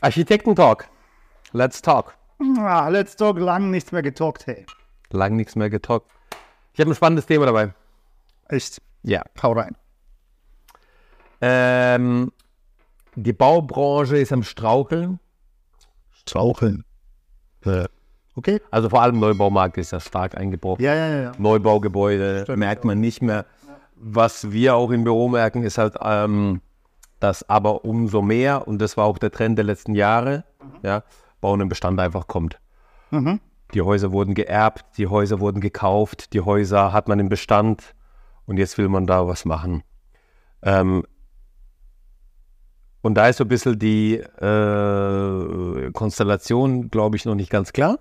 Architektentalk. Let's talk. Ah, let's talk, lang nichts mehr getalkt, hey. Lang nichts mehr getalkt. Ich habe ein spannendes Thema dabei. Echt, Ja. hau rein. Ähm, die Baubranche ist am Straucheln. Straucheln. Okay. Also vor allem Neubaumarkt ist ja stark eingebrochen. Ja, ja, ja, ja. Neubaugebäude Stimmt, merkt man nicht mehr. Was wir auch im Büro merken, ist halt, ähm, dass aber umso mehr, und das war auch der Trend der letzten Jahre, ja, Bauen im Bestand einfach kommt. Mhm. Die Häuser wurden geerbt, die Häuser wurden gekauft, die Häuser hat man im Bestand und jetzt will man da was machen. Ähm, und da ist so ein bisschen die äh, Konstellation, glaube ich, noch nicht ganz klar,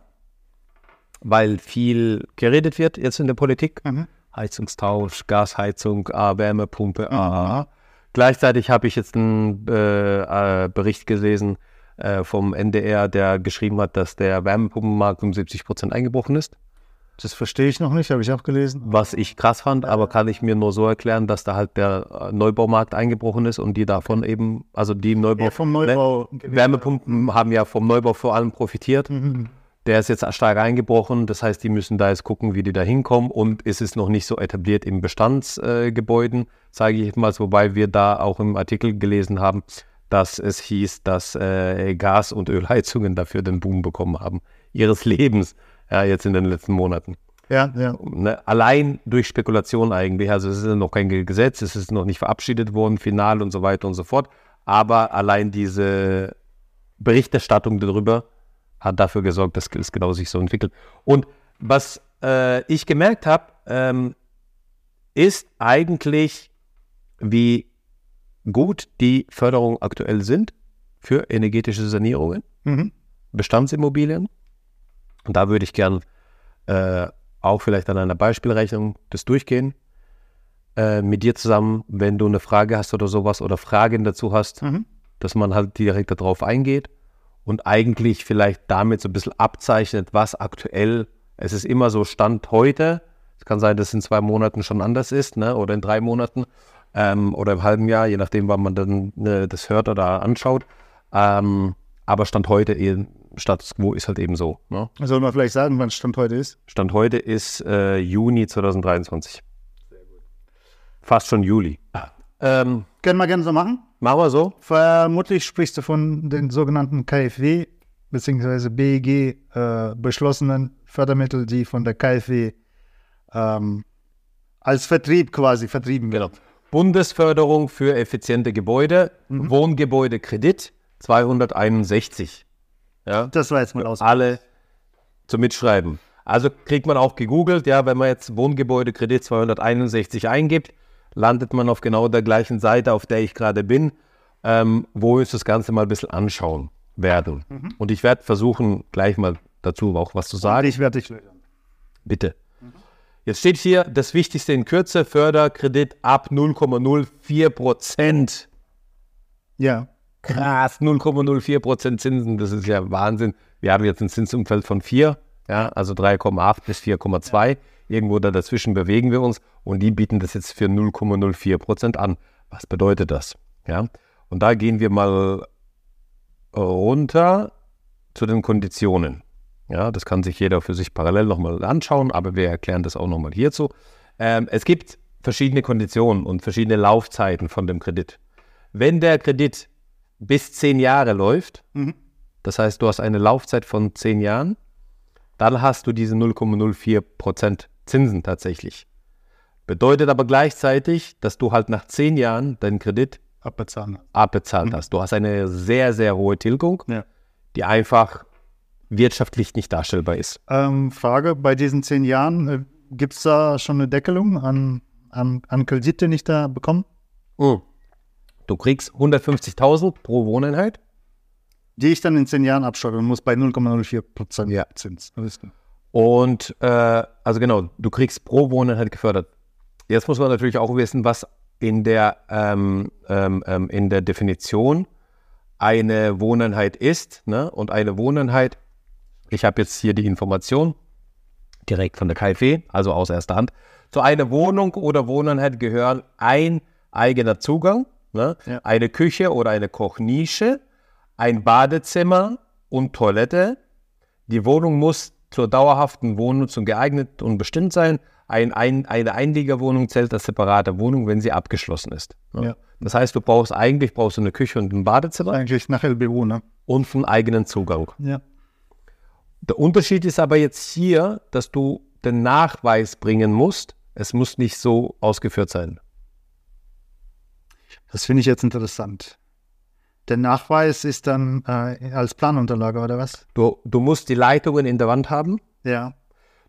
weil viel geredet wird jetzt in der Politik. Mhm. Heizungstausch, Gasheizung, ah, Wärmepumpe, ah. Gleichzeitig habe ich jetzt einen äh, äh, Bericht gelesen äh, vom NDR, der geschrieben hat, dass der Wärmepumpenmarkt um 70 Prozent eingebrochen ist. Das verstehe ich noch nicht, habe ich auch gelesen. Was ich krass fand, aber kann ich mir nur so erklären, dass da halt der äh, Neubaumarkt eingebrochen ist und die davon eben, also die im Neubau, Ja, vom Neubau. Ne? Wärmepumpen haben ja vom Neubau vor allem profitiert. Mhm. Der ist jetzt stark eingebrochen, das heißt, die müssen da jetzt gucken, wie die da hinkommen und es ist noch nicht so etabliert im Bestandsgebäuden, äh, sage ich jetzt mal, wobei wir da auch im Artikel gelesen haben, dass es hieß, dass äh, Gas- und Ölheizungen dafür den Boom bekommen haben, ihres Lebens, ja, jetzt in den letzten Monaten. Ja, ja. Ne? Allein durch Spekulation eigentlich, also es ist noch kein Gesetz, es ist noch nicht verabschiedet worden, final und so weiter und so fort, aber allein diese Berichterstattung darüber hat dafür gesorgt, dass es genau sich so entwickelt. Und was äh, ich gemerkt habe, ähm, ist eigentlich, wie gut die Förderungen aktuell sind für energetische Sanierungen, Mhm. Bestandsimmobilien. Und da würde ich gern äh, auch vielleicht an einer Beispielrechnung das durchgehen. Äh, mit dir zusammen, wenn du eine Frage hast oder sowas oder Fragen dazu hast, Mhm. dass man halt direkt darauf eingeht und eigentlich vielleicht damit so ein bisschen abzeichnet, was aktuell, es ist immer so Stand heute, es kann sein, dass es in zwei Monaten schon anders ist, ne? oder in drei Monaten ähm, oder im halben Jahr, je nachdem, wann man dann ne, das hört oder anschaut. Ähm, aber Stand heute, eh, Status quo ist halt eben so. Ne? Soll man vielleicht sagen, wann Stand heute ist? Stand heute ist äh, Juni 2023. Fast schon Juli. Ähm, Können wir gerne so machen. machen wir so. Vermutlich sprichst du von den sogenannten KfW bzw. BEG äh, beschlossenen Fördermittel, die von der KfW ähm, als Vertrieb quasi vertrieben werden. Genau. Bundesförderung für effiziente Gebäude, Wohngebäudekredit 261. Ja, Das war jetzt mal aus. alle zum Mitschreiben. Also kriegt man auch gegoogelt, ja, wenn man jetzt Wohngebäudekredit 261 eingibt, landet man auf genau der gleichen Seite, auf der ich gerade bin, ähm, wo wir uns das Ganze mal ein bisschen anschauen werden. Und ich werde versuchen, gleich mal dazu auch was zu sagen. Ich werde dich lösen. Bitte. Jetzt steht hier das Wichtigste in Kürze: Förderkredit ab 0,04 Prozent. Ja. Krass, 0,04 Prozent Zinsen, das ist ja Wahnsinn. Wir haben jetzt ein Zinsumfeld von 4, ja, also 3,8 bis 4,2. Irgendwo da dazwischen bewegen wir uns und die bieten das jetzt für 0,04 Prozent an. Was bedeutet das? Ja, und da gehen wir mal runter zu den Konditionen. Ja, das kann sich jeder für sich parallel nochmal anschauen, aber wir erklären das auch nochmal hierzu. Ähm, es gibt verschiedene Konditionen und verschiedene Laufzeiten von dem Kredit. Wenn der Kredit bis zehn Jahre läuft, Mhm. das heißt, du hast eine Laufzeit von zehn Jahren, dann hast du diese 0,04 Prozent Zinsen tatsächlich. Bedeutet aber gleichzeitig, dass du halt nach zehn Jahren deinen Kredit Abbezahlen. abbezahlt hast. Du hast eine sehr, sehr hohe Tilgung, Ja. die einfach wirtschaftlich nicht darstellbar ist. Ähm, Frage, bei diesen zehn Jahren, äh, gibt es da schon eine Deckelung an, an, an Kredit, den ich da bekomme? Du kriegst 150.000 pro Wohneinheit. Die ich dann in zehn Jahren abstottern muss bei 0,04 Prozent Ja. Zins. Das ist- Und äh, also genau, du kriegst pro Wohneinheit gefördert. Jetzt muss man natürlich auch wissen, was in der, ähm, ähm, ähm, in der Definition eine Wohneinheit ist. Ne? Und eine Wohneinheit, ich habe jetzt hier die Information direkt von der KfW, also aus erster Hand. Zu einer Wohnung oder Wohneinheit gehören ein eigener Zugang, ne? Ja. eine Küche oder eine Kochnische, ein Badezimmer und Toilette. Die Wohnung muss zur dauerhaften Wohnnutzung geeignet und bestimmt sein. Ein, ein, eine Einliegerwohnung zählt als separate Wohnung, wenn sie abgeschlossen ist. Ja. Ja. Das heißt, du brauchst eigentlich brauchst du eine Küche und ein Badezimmer Eigentlich nach LBU, ne? und einen eigenen Zugang. Ja. Der Unterschied ist aber jetzt hier, dass du den Nachweis bringen musst. Es muss nicht so ausgeführt sein. Das finde ich jetzt interessant. Der Nachweis ist dann äh, als Planunterlage, oder was? Du, du musst die Leitungen in der Wand haben. Ja.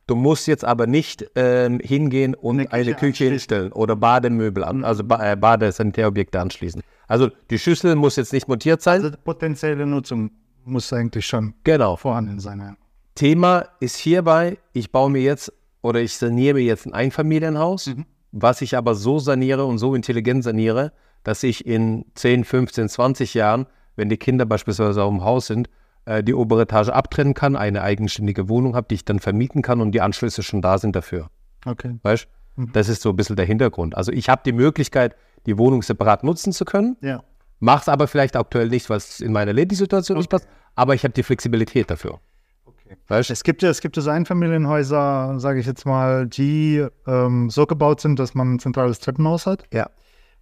Du musst jetzt aber nicht ähm, hingehen und Eine eine Küche Küche, anschließen. hinstellen oder Bademöbel an, also ba äh, Badesanitärobjekte anschließen. Also die Schüssel muss jetzt nicht montiert sein. Also die potenzielle Nutzung muss eigentlich schon Genau. vorhanden sein. Ja. Thema ist hierbei, ich baue mir jetzt oder ich saniere mir jetzt ein Einfamilienhaus, was ich aber so saniere und so intelligent saniere, dass ich in 10, 15, 20 Jahren, wenn die Kinder beispielsweise auch im Haus sind, äh, die obere Etage abtrennen kann, eine eigenständige Wohnung habe, die ich dann vermieten kann und die Anschlüsse schon da sind dafür. Okay. Weißt Das ist so ein bisschen der Hintergrund. Also ich habe die Möglichkeit, die Wohnung separat nutzen zu können, Ja. mache es aber vielleicht aktuell nicht, weil es in meiner Lebenssituation nicht passt, aber ich habe die Flexibilität dafür. Okay. Weißt Es gibt ja, es gibt ja so Einfamilienhäuser, sage ich jetzt mal, die ähm, so gebaut sind, dass man ein zentrales Treppenhaus hat Ja.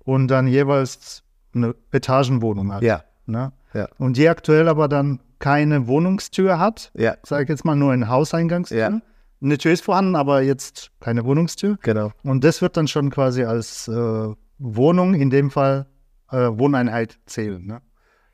Und dann jeweils eine Etagenwohnung hat. Ja. Ne? Ja. Und die aktuell aber dann keine Wohnungstür hat, Ja. sage ich jetzt mal nur eine Hauseingangstür. Ja. Eine Tür ist vorhanden, aber jetzt keine Wohnungstür. Genau. Und das wird dann schon quasi als äh, Wohnung, in dem Fall äh, Wohneinheit zählen. Ne?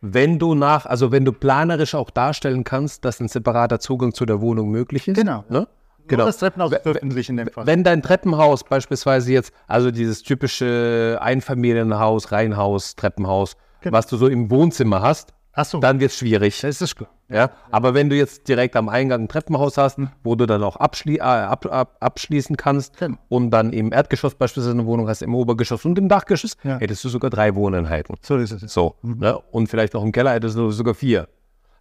Wenn du nach, also wenn du planerisch auch darstellen kannst, dass ein separater Zugang zu der Wohnung möglich ist. Genau. Ne? Genau. Das Treppenhaus We- ist öffentlich in dem Fall. Wenn dein Treppenhaus beispielsweise jetzt, also dieses typische Einfamilienhaus, Reihenhaus, Treppenhaus, Genau. was du so im Wohnzimmer hast, Achso, dann wird es schwierig. das ist klar. Ja, aber wenn du jetzt direkt am Eingang ein Treppenhaus hast, wo du dann auch abschli äh, ab, ab, abschließen kannst Genau. und dann im Erdgeschoss beispielsweise eine Wohnung hast, im Obergeschoss und im Dachgeschoss, Ja. hättest du sogar drei Wohneinheiten. So ist es. So, ne? und vielleicht noch im Keller hättest du sogar vier.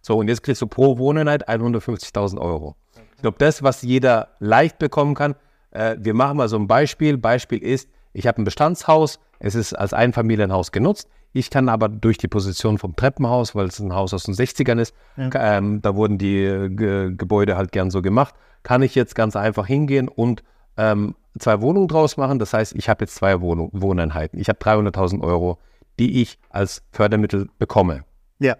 So, und jetzt kriegst du pro Wohneinheit 150.000 Euro. Ich glaube, das, was jeder leicht bekommen kann, äh, wir machen mal so ein Beispiel. Beispiel ist, ich habe ein Bestandshaus, es ist als Einfamilienhaus genutzt. Ich kann aber durch die Position vom Treppenhaus, weil es ein Haus aus den 60ern ist, ka- ähm, da wurden die äh, Ge Gebäude halt gern so gemacht, kann ich jetzt ganz einfach hingehen und ähm, zwei Wohnungen draus machen. Das heißt, ich habe jetzt zwei Wohnung Wohneinheiten. Ich habe 300.000 Euro, die ich als Fördermittel bekomme. Ja.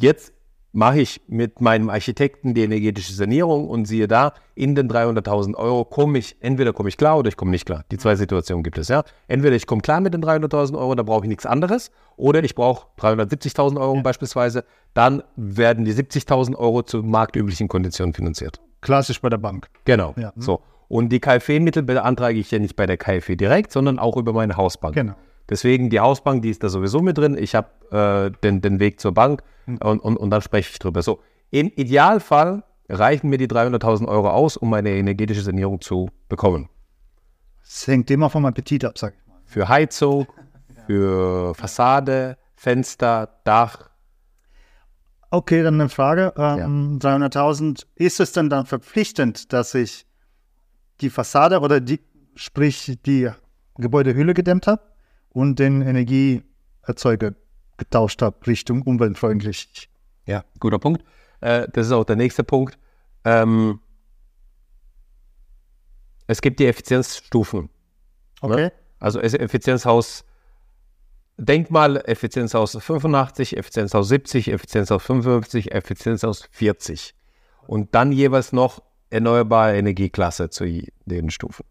Jetzt mache ich mit meinem Architekten die energetische Sanierung und siehe da, in den 300.000 Euro komme ich, entweder komme ich klar oder ich komme nicht klar. Die zwei Situationen gibt es, ja. Entweder ich komme klar mit den 300.000 Euro, da brauche ich nichts anderes, oder ich brauche 370.000 Euro beispielsweise, dann werden die 70.000 Euro zu marktüblichen Konditionen finanziert. Klassisch bei der Bank. Genau, Ja. so. Und die KfW-Mittel beantrage ich ja nicht bei der KfW direkt, sondern auch über meine Hausbank. Genau. Deswegen die Hausbank, die ist da sowieso mit drin. Ich habe äh, den, den Weg zur Bank und, und, und dann spreche ich drüber. So, im Idealfall reichen mir die 300.000 Euro aus, um eine energetische Sanierung zu bekommen. Es hängt immer vom Appetit ab, sag ich mal. Für Heizung, für Fassade, Fenster, Dach. Okay, dann eine Frage. Ähm, 300.000, ist es denn dann verpflichtend, dass ich die Fassade oder die, sprich die Gebäudehülle gedämmt habe und den Energieerzeuger getauscht habe Richtung umweltfreundlich? Ja, guter Punkt. Äh, das ist auch der nächste Punkt. Ähm, es gibt die Effizienzstufen. Okay. Ne? Also Effizienzhaus, denk mal, Effizienzhaus 85, Effizienzhaus 70, Effizienzhaus 55, Effizienzhaus 40. Und dann jeweils noch erneuerbare Energieklasse zu den Stufen.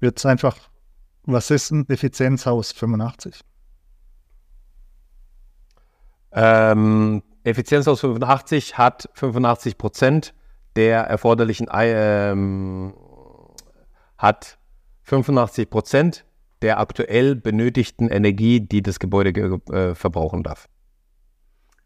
Wird es einfach, was ist ein Effizienzhaus 85? Ähm, Effizienzhaus 85 hat 85 Prozent der erforderlichen, ähm, hat 85 Prozent der aktuell benötigten Energie, die das Gebäude ge äh, verbrauchen darf.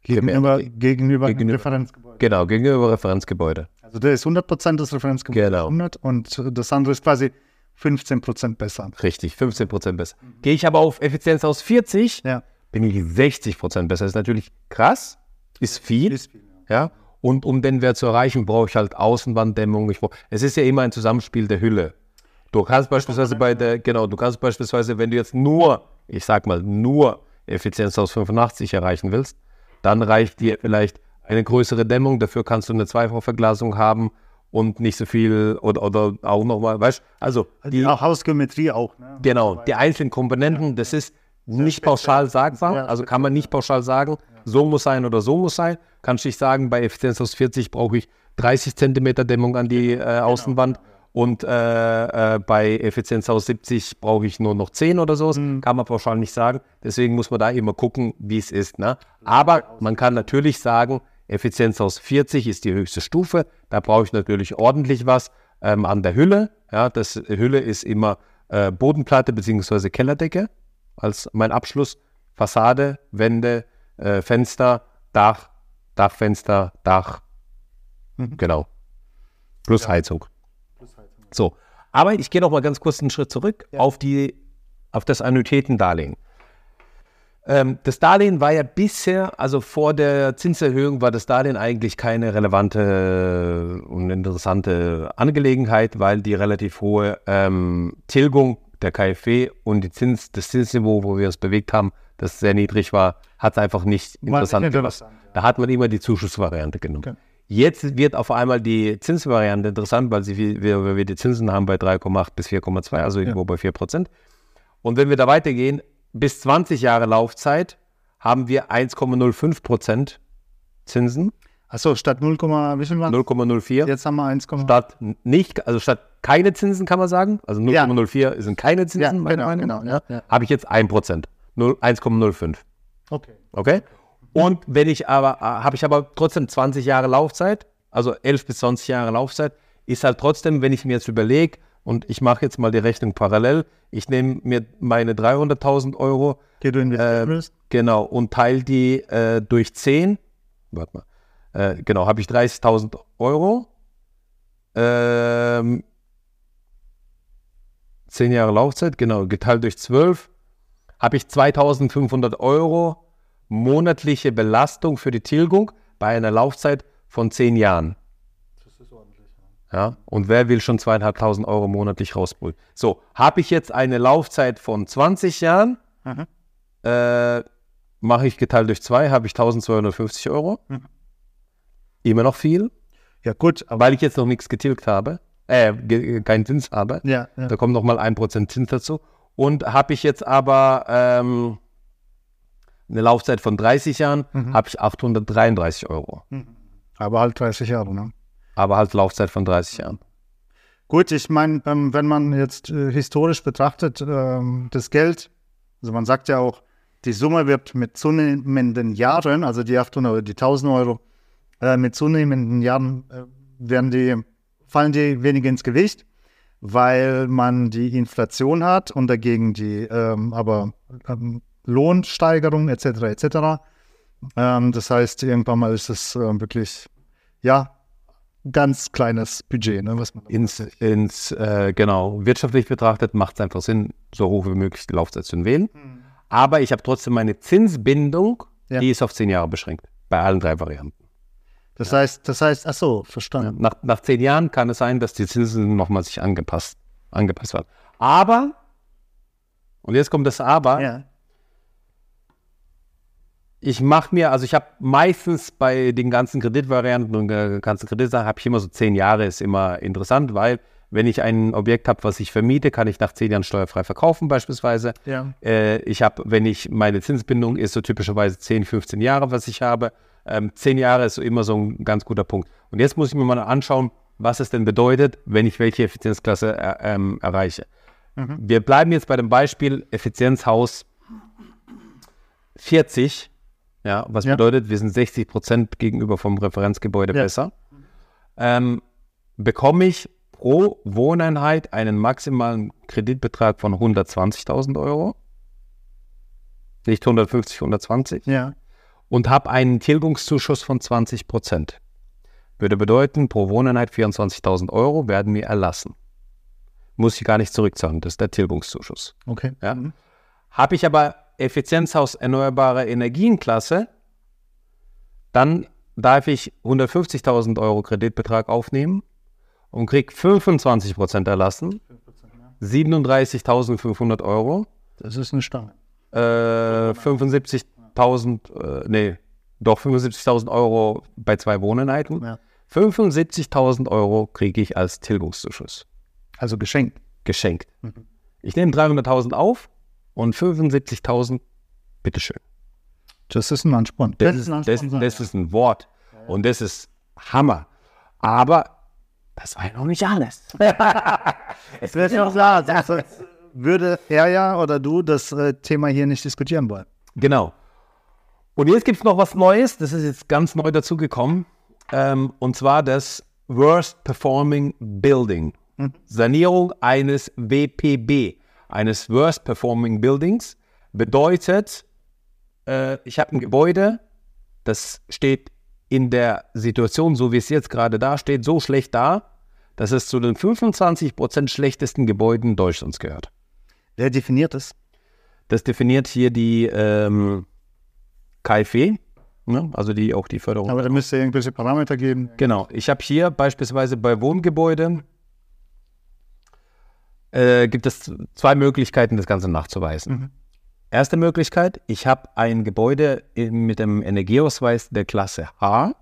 Gegenüber, gegenüber, dem Gegenüber- Referenzgebäude. Genau, gegenüber Referenzgebäude. Also der ist 100% des Referenzgebäudes Genau. 100 und das andere ist quasi 15% besser. Richtig, 15 Prozent besser. Gehe ich aber auf Effizienz aus 40, Ja. bin ich 60 Prozent besser. Das ist natürlich krass, ist viel, Ist viel, ja. Und um den Wert zu erreichen, brauche ich halt Außenwanddämmung. Ich brauch, es ist ja immer ein Zusammenspiel der Hülle. Du kannst beispielsweise bei der, genau, du kannst beispielsweise, wenn du jetzt nur, ich sag mal, nur Effizienz aus 85 erreichen willst, dann reicht dir vielleicht eine größere Dämmung, dafür kannst du eine Zweifachverglasung haben und nicht so viel oder, oder auch nochmal, weißt also die auch Hausgeometrie auch. Ne? Genau, die einzelnen Komponenten, das ist nicht pauschal sagbar, Ja, also kann man nicht pauschal sagen, so muss sein oder so muss sein. Kannst nicht sagen, bei Effizienz aus 40 brauche ich 30 Zentimeter Dämmung an die äh, Außenwand und äh, äh, bei Effizienz aus 70 brauche ich nur noch 10 oder so. Kann man pauschal nicht sagen. Deswegen muss man da immer gucken, wie es ist. Ne? Aber man kann natürlich sagen, Effizienz aus 40 ist die höchste Stufe. Da brauche ich natürlich ordentlich was ähm, an der Hülle. Ja, das Hülle ist immer äh, Bodenplatte bzw. Kellerdecke als mein Abschluss. Fassade, Wände, äh, Fenster, Dach, Dachfenster, Dach. Genau. Plus Heizung. So. Aber ich gehe noch mal ganz kurz einen Schritt zurück auf, die, auf das Annuitätendarlehen. Ähm, das Darlehen war ja bisher, also vor der Zinserhöhung war das Darlehen eigentlich keine relevante und interessante Angelegenheit, weil die relativ hohe ähm, Tilgung der KfW und die Zins, das Zinsniveau, wo wir uns bewegt haben, das sehr niedrig war, hat es einfach nicht interessant nicht gemacht. interessant, ja. Da hat man immer die Zuschussvariante genommen. Okay. Jetzt wird auf einmal die Zinsvariante interessant, weil sie, wir, wir die Zinsen haben bei 3,8 bis 4,2, also irgendwo bei 4 Prozent. Und wenn wir da weitergehen, bis 20 Jahre Laufzeit haben wir 1,05 Prozent Zinsen, Achso, statt 0, wie viel waren 0,04. Jetzt haben wir 1, Statt nicht, also statt keine Zinsen kann man sagen, also Ja. 0,04 sind keine Zinsen, Ja, meiner genau, Meinung genau, nach, ja, ja. habe ich jetzt 1 Prozent, 0 1,05. Okay. Okay? Und wenn ich aber, äh, habe ich aber trotzdem 20 Jahre Laufzeit, also 11 bis 20 Jahre Laufzeit, ist halt trotzdem, wenn ich mir jetzt überlege, und ich mache jetzt mal die Rechnung parallel, ich nehme mir meine 300.000 Euro, Okay, du investieren äh, willst? genau, und teile die äh, durch 10, warte mal, äh, genau, habe ich 30.000 Euro, ähm, 10 Jahre Laufzeit, genau, geteilt durch 12, habe ich 2.500 Euro monatliche Belastung für die Tilgung bei einer Laufzeit von 10 Jahren. Ja, und wer will schon 2.500 Euro monatlich rausholen? So, habe ich jetzt eine Laufzeit von 20 Jahren, Mhm. äh, mache ich geteilt durch 2, habe ich 1.250 Euro. Mhm. Immer noch viel, Ja, gut, weil ich jetzt noch nichts getilgt habe, äh, ge keinen Zins habe. ja, ja. Da kommt nochmal 1% Zins dazu. Und habe ich jetzt aber ähm, eine Laufzeit von 30 Jahren, Mhm. habe ich 833 Euro. aber halt 30 Jahre, ne? Aber halt Laufzeit von 30 Jahren. Gut, ich meine, ähm, wenn man jetzt äh, historisch betrachtet, ähm, das Geld, also man sagt ja auch, die Summe wird mit zunehmenden Jahren, also die 800 oder die 1000 Euro, äh, mit zunehmenden Jahren äh, werden die, fallen die weniger ins Gewicht, weil man die Inflation hat und dagegen die ähm, aber ähm, Lohnsteigerung etc. etc. Ähm, das heißt, irgendwann mal ist es äh, wirklich, ja, ganz kleines Budget, ne, was man Ins, ins äh, genau, wirtschaftlich betrachtet macht es einfach Sinn, so hoch wie möglich die Laufzeit zu wählen. Aber ich habe trotzdem meine Zinsbindung, Ja. die ist auf 10 Jahre beschränkt. Bei allen drei Varianten. Das heißt, das heißt, ach so, verstanden. Nach, nach 10 Jahren kann es sein, dass die Zinsen nochmal sich angepasst, angepasst werden. Aber, und jetzt kommt das Aber, Ja. Ich mache mir, also ich habe meistens bei den ganzen Kreditvarianten und äh, ganzen Kreditsachen, habe ich immer so zehn Jahre, ist immer interessant, weil wenn ich ein Objekt habe, was ich vermiete, kann ich nach zehn Jahren steuerfrei verkaufen beispielsweise. Ja. Äh, ich habe, wenn ich, meine Zinsbindung ist so typischerweise 10, 15 Jahre, was ich habe. Ähm, zehn Jahre ist so immer so ein ganz guter Punkt. Und jetzt muss ich mir mal anschauen, was es denn bedeutet, wenn ich welche Effizienzklasse äh, ähm, erreiche. Wir bleiben jetzt bei dem Beispiel Effizienzhaus 40. Ja, was Ja. bedeutet, wir sind 60 Prozent gegenüber vom Referenzgebäude Ja. besser. Ähm, bekomme ich pro Wohneinheit einen maximalen Kreditbetrag von 120.000 Euro. Nicht 150, 120. Ja. Und habe einen Tilgungszuschuss von 20 Prozent. Würde bedeuten, pro Wohneinheit 24.000 Euro werden mir erlassen. Muss ich gar nicht zurückzahlen, das ist der Tilgungszuschuss. Okay. Ja. Mhm. Habe ich aber Effizienzhaus erneuerbare Energienklasse, dann darf ich 150.000 Euro Kreditbetrag aufnehmen und kriege 25% erlassen, 37.500 Euro, Das ist eine Stange. äh, 75.000, äh, nee, Doch 75.000 Euro bei zwei Wohneinheiten. Ja. 75.000 Euro kriege ich als Tilgungszuschuss. Also geschenkt. Geschenkt. Ich nehme 300.000 auf und 75.000, bitteschön. Das ist ein Ansporn. Das, ist, das, das ist ein Wort. Und das ist Hammer. Aber das war ja noch nicht alles. Es wird ja auch klar, sonst würde er ja oder du das äh, Thema hier nicht diskutieren wollen. Genau. Und jetzt gibt es noch was Neues, das ist jetzt ganz neu dazugekommen, ähm, und zwar das Worst Performing Building. Sanierung eines WPB, eines Worst Performing Buildings, bedeutet, äh, ich habe ein Gebäude, das steht in der Situation, so wie es jetzt gerade da steht, so schlecht da, dass es zu den 25% schlechtesten Gebäuden Deutschlands gehört. Wer definiert es? Das definiert hier die ähm, KfW, ne? also die auch die Förderung. Aber da müsste irgendwelche Parameter geben. Genau. Ich habe hier beispielsweise bei Wohngebäuden äh, gibt es zwei Möglichkeiten, das Ganze nachzuweisen. Erste Möglichkeit, ich habe ein Gebäude mit einem Energieausweis der Klasse H.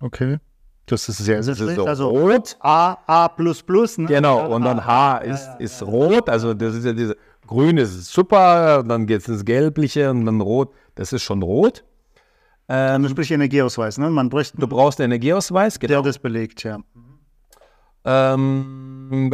Okay. Das ist sehr, sehr ist schlecht. so Also rot. A, A plus plus, ne? Genau, und dann H ist, ist rot, also das ist ja diese grün ist super, dann geht es ins Gelbliche und dann rot, das ist schon rot. Also sprich Energieausweis, ne? Man bräuchte Du brauchst einen Energieausweis, genau. der das belegt, ja. Ähm,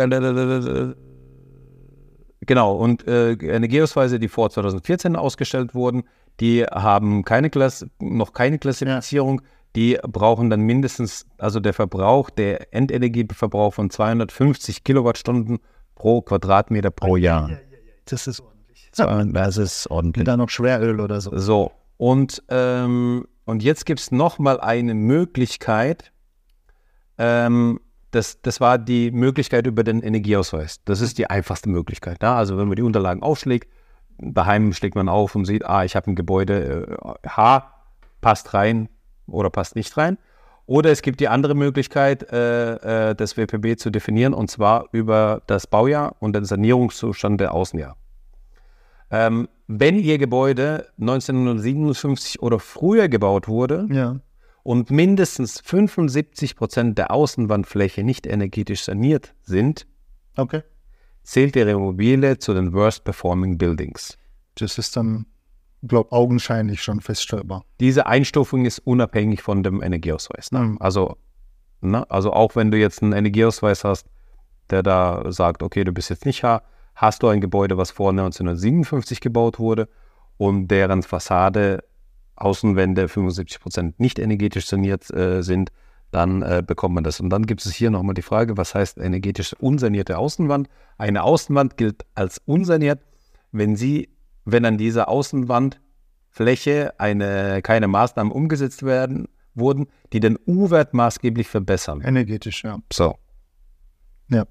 genau, und äh, Energieausweise, die vor 2014 ausgestellt wurden, die haben keine Klass noch keine Klassifizierung. Die brauchen dann mindestens, also der Verbrauch, der Endenergieverbrauch von 250 Kilowattstunden pro Quadratmeter pro Jahr. Das ist ordentlich. Das ist ordentlich. Da noch Schweröl oder so. So, und, ähm, und jetzt gibt es nochmal eine Möglichkeit. Ähm, das, das war die Möglichkeit über den Energieausweis. Das ist die einfachste Möglichkeit. Ja? Also wenn man die Unterlagen aufschlägt, daheim schlägt man auf und sieht, ah, ich habe ein Gebäude äh, H, passt rein oder passt nicht rein. Oder es gibt die andere Möglichkeit, äh, äh, das WPB zu definieren, und zwar über das Baujahr und den Sanierungszustand der Außenjahr. Ähm, wenn Ihr Gebäude 1957 oder früher gebaut wurde Ja. Und mindestens 75 Prozent der Außenwandfläche nicht energetisch saniert sind, Okay. zählt Ihre Immobilie zu den Worst Performing Buildings. Das ist dann, glaube augenscheinlich schon feststellbar. Diese Einstufung ist unabhängig von dem Energieausweis. Ne? Mhm. Also, ne? also auch wenn du jetzt einen Energieausweis hast, der da sagt, okay, du bist jetzt nicht H, hast du ein Gebäude, was vor 1957 gebaut wurde und deren Fassade, Außenwände 75 Prozent nicht energetisch saniert äh, sind, dann äh, bekommt man das. Und dann gibt es hier nochmal die Frage, was heißt energetisch unsanierte Außenwand? Eine Außenwand gilt als unsaniert, wenn sie, wenn an dieser Außenwandfläche eine, keine Maßnahmen umgesetzt werden, wurden, die den U-Wert maßgeblich verbessern. Energetisch, ja. So, Ja.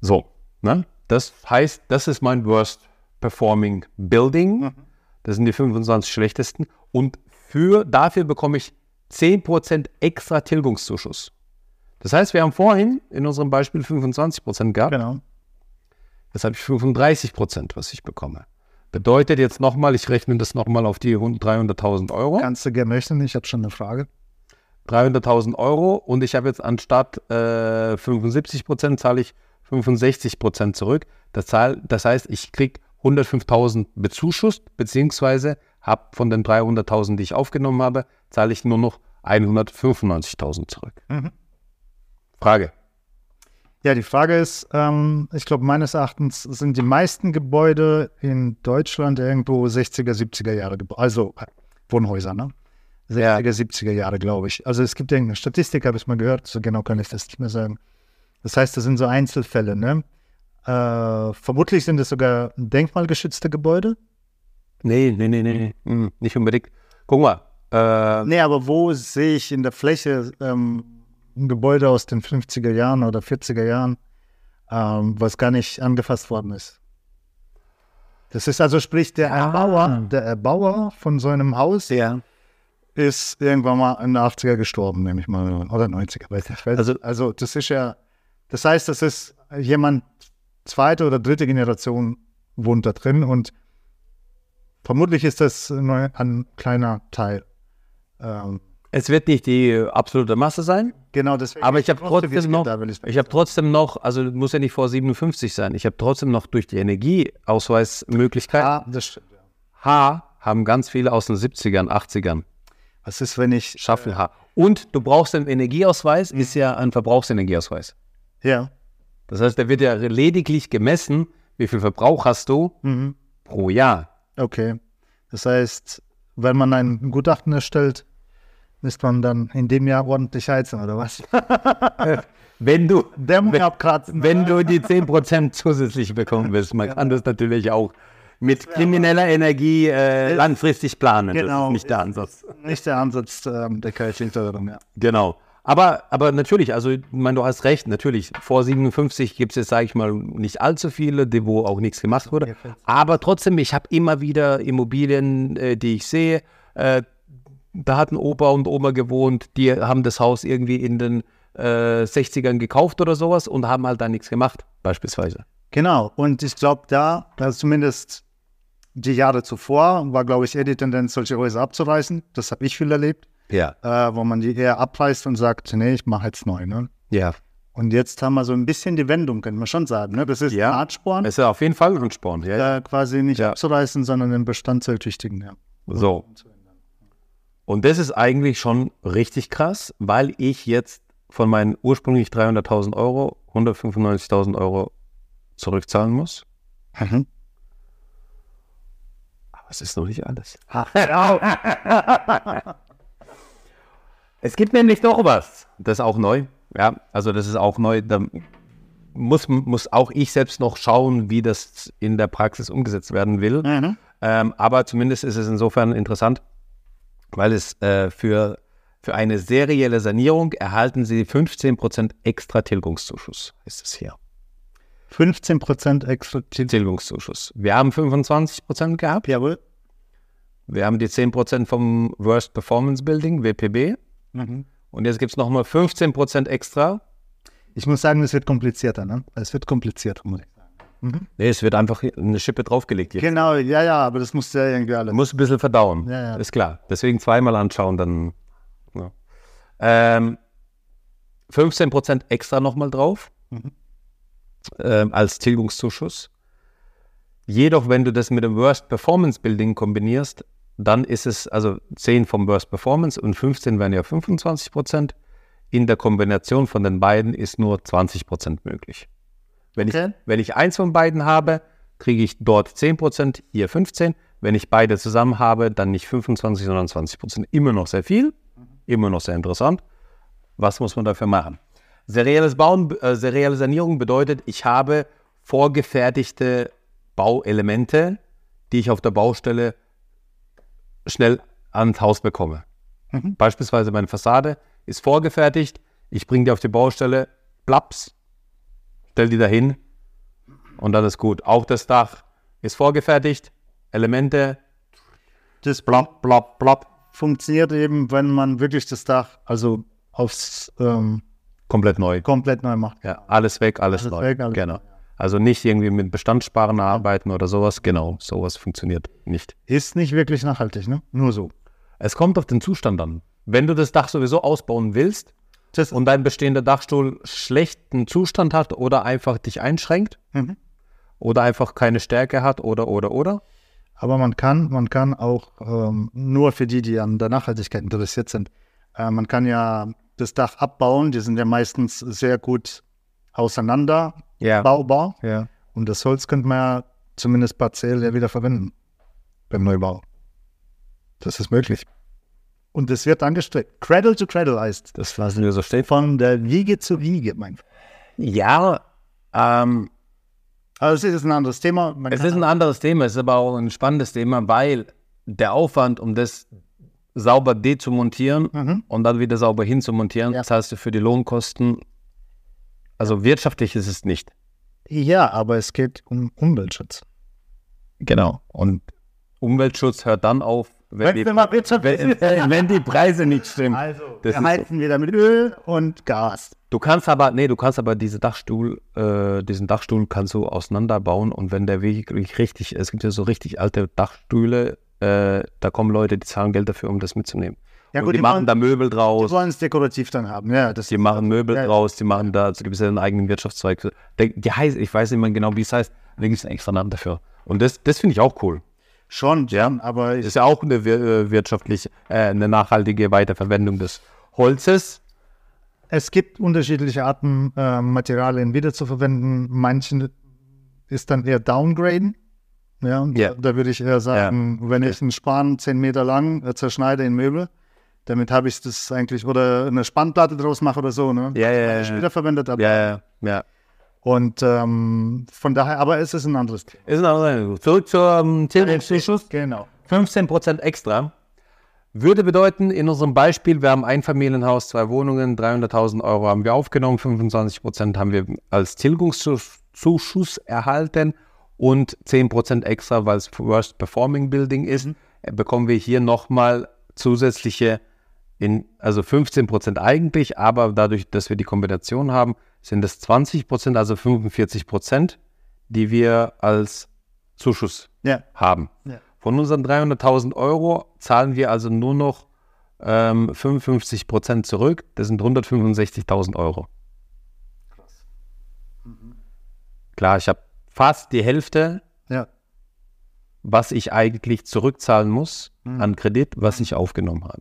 so, ne? Das heißt, das ist mein Worst Performing Building. Das sind die 25 schlechtesten. Und für, dafür bekomme ich 10% extra Tilgungszuschuss. Das heißt, wir haben vorhin in unserem Beispiel 25% gehabt. Genau. Jetzt habe ich 35%, was ich bekomme. Bedeutet jetzt nochmal, ich rechne das nochmal auf die rund 300.000 Euro. Kannst du gerne möchten, ich habe schon eine Frage. 300.000 Euro und ich habe jetzt anstatt äh, 75 Prozent zahle ich 65 Prozent zurück. Das, zahl, das heißt, ich kriege 105.000 bezuschusst, beziehungsweise habe von den 300.000, die ich aufgenommen habe, zahle ich nur noch 195.000 zurück. Mhm. Frage. Ja, die Frage ist, ähm, ich glaube, meines Erachtens sind die meisten Gebäude in Deutschland irgendwo 60er, 70er Jahre gebaut. Also äh, Wohnhäuser, ne? 60er, Ja. 70er Jahre, glaube ich. Also es gibt irgendeine Statistik, habe ich mal gehört, so genau kann ich das nicht mehr sagen. Das heißt, das sind so Einzelfälle, ne? Äh, vermutlich sind es sogar denkmalgeschützte Gebäude. Nee, nee, nee, nee. Hm, nicht unbedingt. Guck mal. Äh, Nee, aber wo sehe ich in der Fläche ähm, ein Gebäude aus den 50er Jahren oder 40er Jahren, ähm, was gar nicht angefasst worden ist? Das ist also, sprich, der Erbauer, der Erbauer von so einem Haus ja. ist irgendwann mal in den 80er gestorben, nehme ich mal, oder 90er. weiß ich. Also- also das ist ja, das heißt, das ist jemand zweite oder dritte Generation wohnt da drin und vermutlich ist das nur ein kleiner Teil. Ähm, Es wird nicht die absolute Masse sein, genau, deswegen. aber ich habe trotzdem noch, ich- habe trotzdem noch, also muss ja nicht vor 57 sein, ich habe trotzdem noch durch die Energieausweismöglichkeit, Ah, das stimmt. Ja. H haben ganz viele aus den 70ern, 80ern, Was ist, wenn ich. schaffen H. Und du brauchst einen Energieausweis, ist ja ein Verbrauchsenergieausweis. Ja. Das heißt, der wird ja lediglich gemessen, wie viel Verbrauch hast du Mhm. pro Jahr. Okay. Das heißt, wenn man ein Gutachten erstellt, müsste man dann in dem Jahr ordentlich heizen, oder was? Wenn du, Dämmung wenn, abkratzen. wenn du die 10% zusätzlich bekommen willst, man kann das natürlich auch mit krimineller Energie äh, langfristig planen. Das Genau. ist nicht der Ansatz. Nicht der Ansatz ähm, der Kirchenförderung, ja. Genau. Aber, aber natürlich, also ich meine, du hast recht, natürlich, vor 57 gibt es jetzt, sage ich mal, nicht allzu viele, wo auch nichts gemacht wurde. Aber trotzdem, ich habe immer wieder Immobilien, äh, die ich sehe. Äh, da hat ein Opa und Oma gewohnt, die haben das Haus irgendwie in den äh, 60ern gekauft oder sowas und haben halt da nichts gemacht, beispielsweise. Genau. Und ich glaube, da, also zumindest die Jahre zuvor, war, glaube ich, eher die Tendenz, solche Häuser abzureißen. Das habe ich viel erlebt, Ja. äh, wo man die eher abreißt und sagt, nee, ich mache jetzt neu. Ne? Ja. Und jetzt haben wir so ein bisschen die Wendung, könnte man schon sagen. Ne? Das ist Ja. ein Artsporn, ist auf jeden Fall ein Ansporn. Ja. äh, quasi nicht Ja. abzureißen, sondern den Bestand zu ertüchtigen. Ja. So. Und das ist eigentlich schon richtig krass, weil ich jetzt von meinen ursprünglich 300.000 Euro 195.000 Euro zurückzahlen muss. Mhm. Aber es ist noch nicht alles. es gibt nämlich noch was. Das ist auch neu. Ja, also das ist auch neu. Da muss, muss auch ich selbst noch schauen, wie das in der Praxis umgesetzt werden will. Mhm. Ähm, aber zumindest ist es insofern interessant, weil es äh, für, für eine serielle Sanierung erhalten Sie 15% extra Tilgungszuschuss, ist es hier. 15 Prozent extra. Tilgungszuschuss. Wir haben 25% gehabt. Jawohl. Wir haben die 10% vom Worst Performance Building, WPB. Mhm. Und jetzt gibt es nochmal 15% extra. Ich muss sagen, es wird komplizierter. Ne? Es wird komplizierter, muss ich sagen. Nee, es wird einfach eine Schippe draufgelegt. Jetzt. Genau, ja, ja, aber das muss ja irgendwie alles. Muss ein bisschen verdauen. Ja, ja. Ist klar. Deswegen zweimal anschauen, dann. Ja. Ähm, 15% extra nochmal drauf. Mhm. Ähm, als Tilgungszuschuss. Jedoch, wenn du das mit dem Worst Performance Building kombinierst, dann ist es also 10 vom Worst Performance und 15 wären ja 25%. In der Kombination von den beiden ist nur 20% möglich. Wenn, Okay. ich, wenn ich eins von beiden habe, kriege ich dort 10%, hier 15%. Wenn ich beide zusammen habe, dann nicht 25, sondern 20%. Immer noch sehr viel, immer noch sehr interessant. Was muss man dafür machen? Serielles Bauen, äh, serielle Sanierung bedeutet, ich habe vorgefertigte Bauelemente, die ich auf der Baustelle schnell ans Haus bekomme. Mhm. Beispielsweise meine Fassade ist vorgefertigt, ich bringe die auf die Baustelle, plaps, stell die dahin und dann ist gut. Auch das Dach ist vorgefertigt, Elemente, Das blop, blop, blop, funktioniert eben, wenn man wirklich das Dach also aufs ähm, komplett neu. komplett neu macht. Ja, alles weg, alles, Alles neu. weg, alles genau. Also nicht irgendwie mit Bestandssparen arbeiten oder sowas. Genau, sowas funktioniert nicht. Ist nicht wirklich nachhaltig, ne? Nur so. Es kommt auf den Zustand an. Wenn du das Dach sowieso ausbauen willst Das und dein bestehender Dachstuhl schlechten Zustand hat oder einfach dich einschränkt Mhm. oder einfach keine Stärke hat oder, oder, oder. Aber man kann, man kann auch ähm, nur für die, die an der Nachhaltigkeit interessiert sind, äh, man kann ja das Dach abbauen. Die sind ja meistens sehr gut auseinander Ja. baubar. ja. Und das Holz könnte man ja zumindest partiell ja wieder verwenden beim Neubau. Das ist möglich. Und das wird angestrebt. Cradle to Cradle heißt Das lassen wir so stehen. von der Wiege zu Wiege, mein Freund. Ja, ähm, Also es ist ein anderes Thema. Man Es ist ein anderes Thema, es ist aber auch ein spannendes Thema, weil der Aufwand, um das sauber dezumontieren Mhm. und dann wieder sauber hinzumontieren, Ja. das heißt für die Lohnkosten, also wirtschaftlich ist es nicht. ja, aber es geht um Umweltschutz. Genau. Und Umweltschutz hört dann auf, wenn, die, Wenn, wenn, die Preise nicht stimmen. Also, Das wir heizen wieder mit Öl und Gas. Du kannst aber, nee, du kannst aber diese Dachstuhl, äh, diesen Dachstuhl kannst du auseinanderbauen und wenn der wirklich richtig, es gibt ja so richtig alte Dachstühle, äh, da kommen Leute, die zahlen Geld dafür, um das mitzunehmen. Ja, gut, die, die machen wollen- da Möbel Die draus, wollen es dekorativ dann haben. Ja, das die machen Möbel Ja. draus, die machen da, also gibt es ja einen eigenen Wirtschaftszweig. Der, die heißt, ich weiß nicht mehr genau, wie es heißt, da gibt es einen extra Namen dafür. Und das, das finde ich auch cool. schon, Ja. aber ist ja auch eine wir- äh, wirtschaftliche, äh, eine nachhaltige Weiterverwendung des Holzes. es gibt unterschiedliche Arten, äh, Materialien wiederzuverwenden. Manchen ist dann eher downgraden. Ja, Ja. da, da würde ich eher sagen, wenn ich einen Span 10 Meter lang äh, zerschneide in Möbel, damit habe ich das eigentlich, oder eine Spannplatte draus mache oder so, ne? Ja, ja, ja, Ich ja. wiederverwendet habe. Ja, ja, ja. Und ähm, von daher, aber es ist ein anderes Thema. Ist ein anderes- Zurück zum Tilgungszuschuss. Genau. 15% extra würde bedeuten, in unserem Beispiel, wir haben ein Familienhaus, zwei Wohnungen, 300.000 Euro haben wir aufgenommen, 25% haben wir als Tilgungszuschuss erhalten und 10% extra, weil es Worst Performing Building ist, äh, bekommen wir hier nochmal zusätzliche, in, also 15% eigentlich, aber dadurch, dass wir die Kombination haben, sind es 20%, also 45%, die wir als Zuschuss Ja. haben. Ja. Von unseren 300.000 Euro zahlen wir also nur noch ähm, 55 Prozent zurück. Das sind 165.000 Euro. Klar, ich habe fast die Hälfte, Ja. was ich eigentlich zurückzahlen muss an Kredit, was ich aufgenommen habe.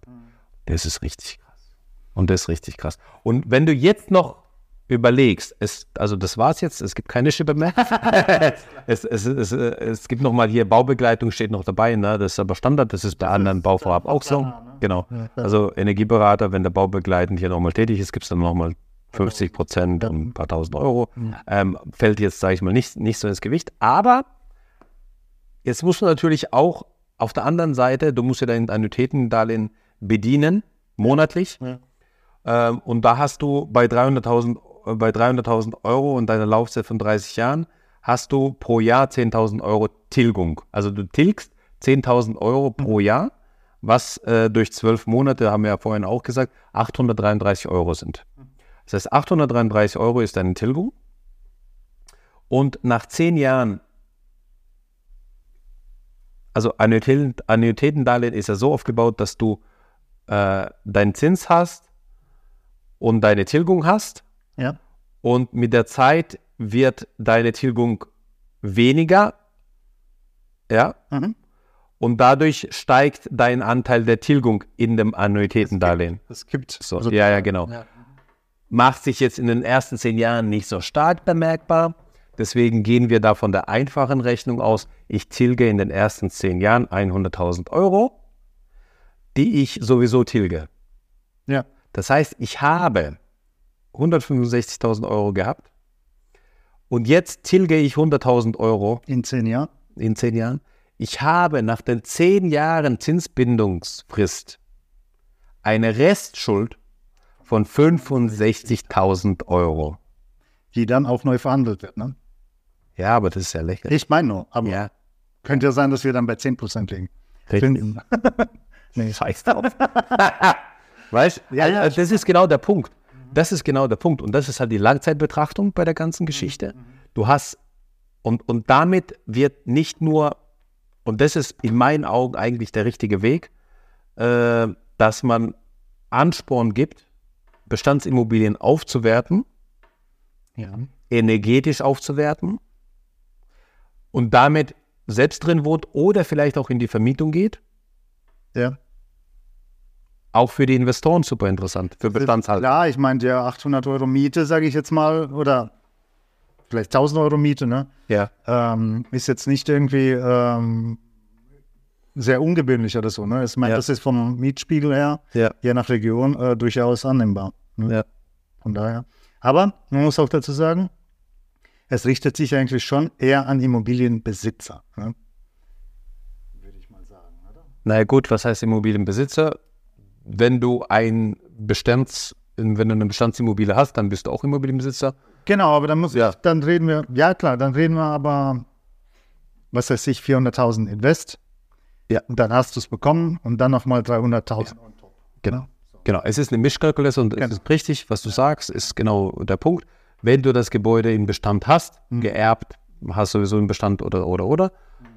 Das ist richtig krass. Und das ist richtig krass. Und wenn du jetzt noch überlegst, es, also das war's jetzt, es gibt keine Schippe mehr. es, es, es, es gibt noch mal hier Baubegleitung steht noch dabei, ne? das ist aber Standard, das ist bei anderen Bauvorhaben auch so. Genau. Also Energieberater, wenn der baubegleitend hier nochmal tätig ist, gibt es dann nochmal 50 Prozent und ein paar tausend Euro. Ähm, fällt jetzt, sage ich mal, nicht, nicht so ins Gewicht. Aber jetzt musst du natürlich auch auf der anderen Seite, du musst ja dein Annuitätendarlehen bedienen, monatlich. Ja. Ähm, und da hast du bei 300.000 äh, bei 300.000 Euro und deiner Laufzeit von 30 Jahren hast du pro Jahr 10.000 Euro Tilgung. Also du tilgst 10.000 Euro pro Jahr, was äh, durch zwölf Monate, haben wir ja vorhin auch gesagt, 833 Euro sind. Das heißt, 833 Euro ist deine Tilgung. Und nach zehn Jahren, also Annuitäten, Annuitätendarlehen ist ja so aufgebaut, dass du äh, deinen Zins hast und deine Tilgung hast. Ja. Und mit der Zeit wird deine Tilgung weniger. Ja. Mhm. Und dadurch steigt dein Anteil der Tilgung in dem Annuitätendarlehen. Es gibt So, also- ja, ja, genau. Ja. Macht sich jetzt in den ersten zehn Jahren nicht so stark bemerkbar. Deswegen gehen wir da von der einfachen Rechnung aus. Ich tilge in den ersten zehn Jahren 100.000 Euro, die ich sowieso tilge. ja. Das heißt, ich habe 165.000 Euro gehabt und jetzt tilge ich 100.000 Euro In zehn Jahren. in zehn Jahren. Ich habe nach den zehn Jahren Zinsbindungsfrist eine Restschuld von 65.000 Euro. die dann auch neu verhandelt wird. Ne? Ja, aber das ist ja lächerlich. Ich meine nur, aber Ja, könnte ja sein, dass wir dann bei 10% liegen. richtig. nee. Scheiß drauf. weißt du? Ja, ja. das ist genau der Punkt. Das ist genau der Punkt. Und das ist halt die Langzeitbetrachtung bei der ganzen Geschichte. Du hast, und, und damit wird nicht nur, und das ist in meinen Augen eigentlich der richtige Weg, äh, dass man Ansporn gibt, Bestandsimmobilien aufzuwerten, Ja. energetisch aufzuwerten und damit selbst drin wohnt oder vielleicht auch in die Vermietung geht. ja. Auch für die Investoren super interessant, für Bestandshalter. Klar, ich meine, der 800 Euro Miete, sage ich jetzt mal, oder vielleicht 1000 Euro Miete, ne? Ja. Ähm, ist jetzt nicht irgendwie ähm, sehr ungewöhnlich oder so, ne? Ich meine, Ja. das ist vom Mietspiegel her, Ja. je nach Region, äh, durchaus annehmbar. Ne? Ja. Von daher. Aber man muss auch dazu sagen, es richtet sich eigentlich schon eher an Immobilienbesitzer. Ne? Würde ich mal sagen, oder? Naja gut, was heißt Immobilienbesitzer? Wenn du ein Bestands, wenn du eine Bestandsimmobilie hast, dann bist du auch Immobilienbesitzer. Genau, aber dann muss Ja. ich, dann reden wir, ja klar, dann reden wir aber, was weiß ich, 400.000 Invest. Ja. Und dann hast du es bekommen und dann nochmal 300.000 on top. Genau. Genau. Es ist eine Mischkalkulation und es Genau. ist richtig, was du sagst, ist genau der Punkt. Wenn du das Gebäude in Bestand hast, Mhm. geerbt, hast sowieso einen Bestand oder, oder, oder,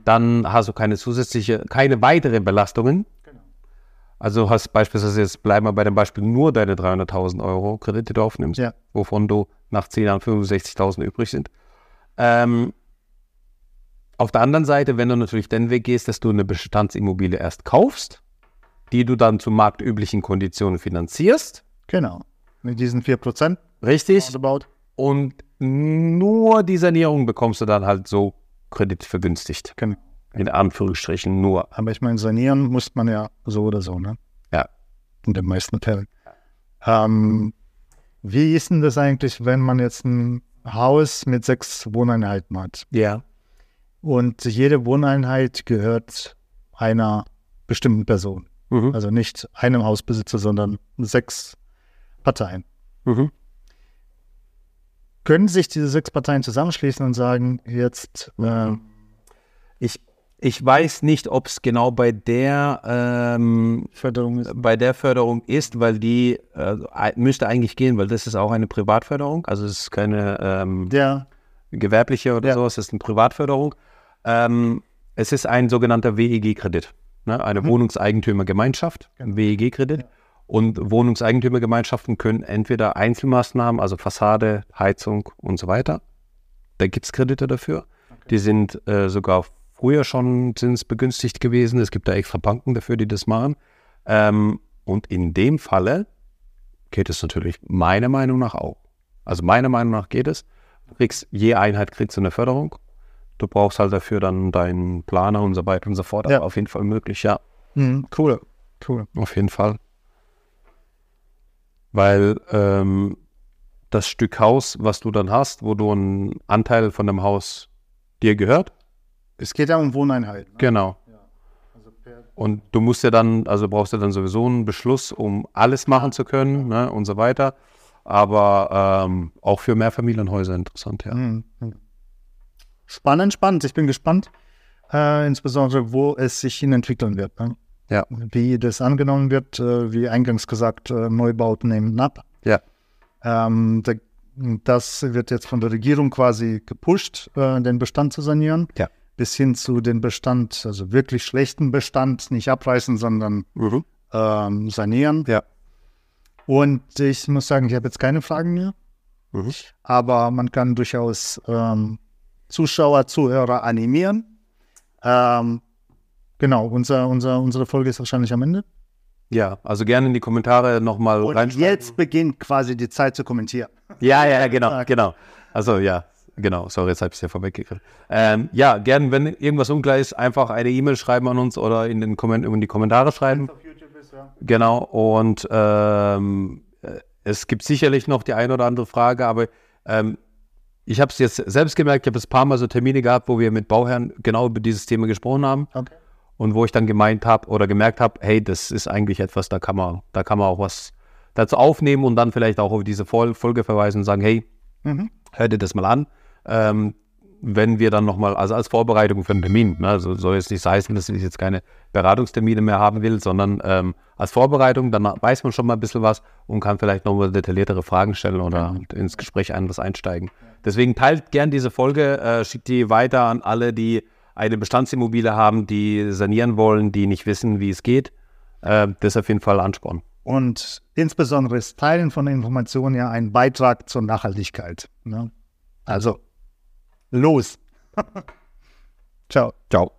dann hast du keine zusätzliche, keine weitere Belastungen. Also hast beispielsweise jetzt, bleiben wir bei dem Beispiel, nur deine 300.000 Euro Kredit, die du aufnimmst, Ja. wovon du nach 10 Jahren 65.000 übrig sind. Ähm, auf der anderen Seite, wenn du natürlich den Weg gehst, dass du eine Bestandsimmobilie erst kaufst, die du dann zu marktüblichen Konditionen finanzierst, Genau. Mit diesen 4% richtig, roundabout. und nur die Sanierung bekommst du dann halt so kreditvergünstigt. Genau. In Anführungsstrichen nur. Aber ich meine, sanieren muss man ja so oder so, ne? Ja. In den meisten Fällen. Ähm, wie ist denn das eigentlich, wenn man jetzt ein Haus mit sechs Wohneinheiten hat? Ja. Und jede Wohneinheit gehört einer bestimmten Person. Mhm. Also nicht einem Hausbesitzer, sondern sechs Parteien. Mhm. Können sich diese sechs Parteien zusammenschließen und sagen, jetzt äh, Ich, ich weiß nicht, ob es genau bei der ähm, Förderung ist? bei der Förderung ist, weil die äh, müsste eigentlich gehen, weil das ist auch eine Privatförderung, also es ist keine ähm, Der, gewerbliche oder Ja. sowas, es ist eine Privatförderung. Ähm, es ist ein sogenannter WEG-Kredit, ne? eine Wohnungseigentümergemeinschaft, ein WEG-Kredit. Und Wohnungseigentümergemeinschaften können entweder Einzelmaßnahmen, also Fassade, Heizung und so weiter. Da gibt es Kredite dafür. Die sind äh, sogar früher schon zinsbegünstigt gewesen. Es gibt da extra Banken dafür, die das machen. Ähm, und in dem Falle geht es natürlich meiner Meinung nach auch. Also meiner Meinung nach geht es. Du kriegst, je Einheit kriegst du eine Förderung. Du brauchst halt dafür dann deinen Planer und so weiter und so fort. Ja. Aber auf jeden Fall möglich, ja. hm, cool, cool. Auf jeden Fall. Weil ähm, das Stück Haus, was du dann hast, wo du einen Anteil von dem Haus dir gehört, Es geht ja um Wohneinheiten. Ne? genau. Also Und du musst ja dann, also brauchst du dann sowieso einen Beschluss, um alles machen zu können ne, und so weiter. Aber ähm, auch für Mehrfamilienhäuser interessant, ja. hm, hm. Spannend, spannend. Ich bin gespannt, äh, insbesondere wo es sich hin entwickeln wird. Ne? Ja. Wie das angenommen wird, äh, wie eingangs gesagt, äh, Neubauten nehmen ab. Ja. Ähm, da, das wird jetzt von der Regierung quasi gepusht, äh, den Bestand zu sanieren. Ja. Bis hin zu den Bestand, also wirklich schlechten Bestand, nicht abreißen, sondern Mhm. ähm, sanieren. Ja. Und ich muss sagen, ich habe jetzt keine Fragen mehr, Mhm. aber man kann durchaus ähm, Zuschauer, Zuhörer animieren. Ähm, genau, unser, unser, unsere Folge ist wahrscheinlich am Ende. Ja, also gerne in die Kommentare nochmal Und reinschreiben. jetzt beginnt quasi die Zeit zu kommentieren. Ja, ja, ja, genau, genau. Also ja, genau. Sorry, jetzt habe ich es ja vorweggegriffen. Ähm, ja, gerne, wenn irgendwas unklar ist, einfach eine E-Mail schreiben an uns oder in, den Komment in die Kommentare schreiben. Auf YouTube ist, ja. Genau. Und ähm, äh, es gibt sicherlich noch die eine oder andere Frage, aber ähm, ich habe es jetzt selbst gemerkt, ich habe ein paar Mal so Termine gehabt, wo wir mit Bauherren genau über dieses Thema gesprochen haben Okay. und wo ich dann gemeint habe oder gemerkt habe, hey, das ist eigentlich etwas, da kann man, da kann man auch was dazu aufnehmen und dann vielleicht auch auf diese Fol Folge verweisen und sagen, hey, Mhm. hör dir das mal an. Ähm, wenn wir dann nochmal, also als Vorbereitung für einen Termin, ne, also soll jetzt nicht heißen, dass ich jetzt keine Beratungstermine mehr haben will, sondern ähm, als Vorbereitung, dann weiß man schon mal ein bisschen was und kann vielleicht nochmal detailliertere Fragen stellen oder ins Gespräch anders einsteigen. Deswegen teilt gern diese Folge, äh, schickt die weiter an alle, die eine Bestandsimmobilie haben, die sanieren wollen, die nicht wissen, wie es geht. Äh, das ist auf jeden Fall Ansporn. Und insbesondere ist Teilen von Informationen ja ein Beitrag zur Nachhaltigkeit. Ne? Also, los. Ciao. Ciao.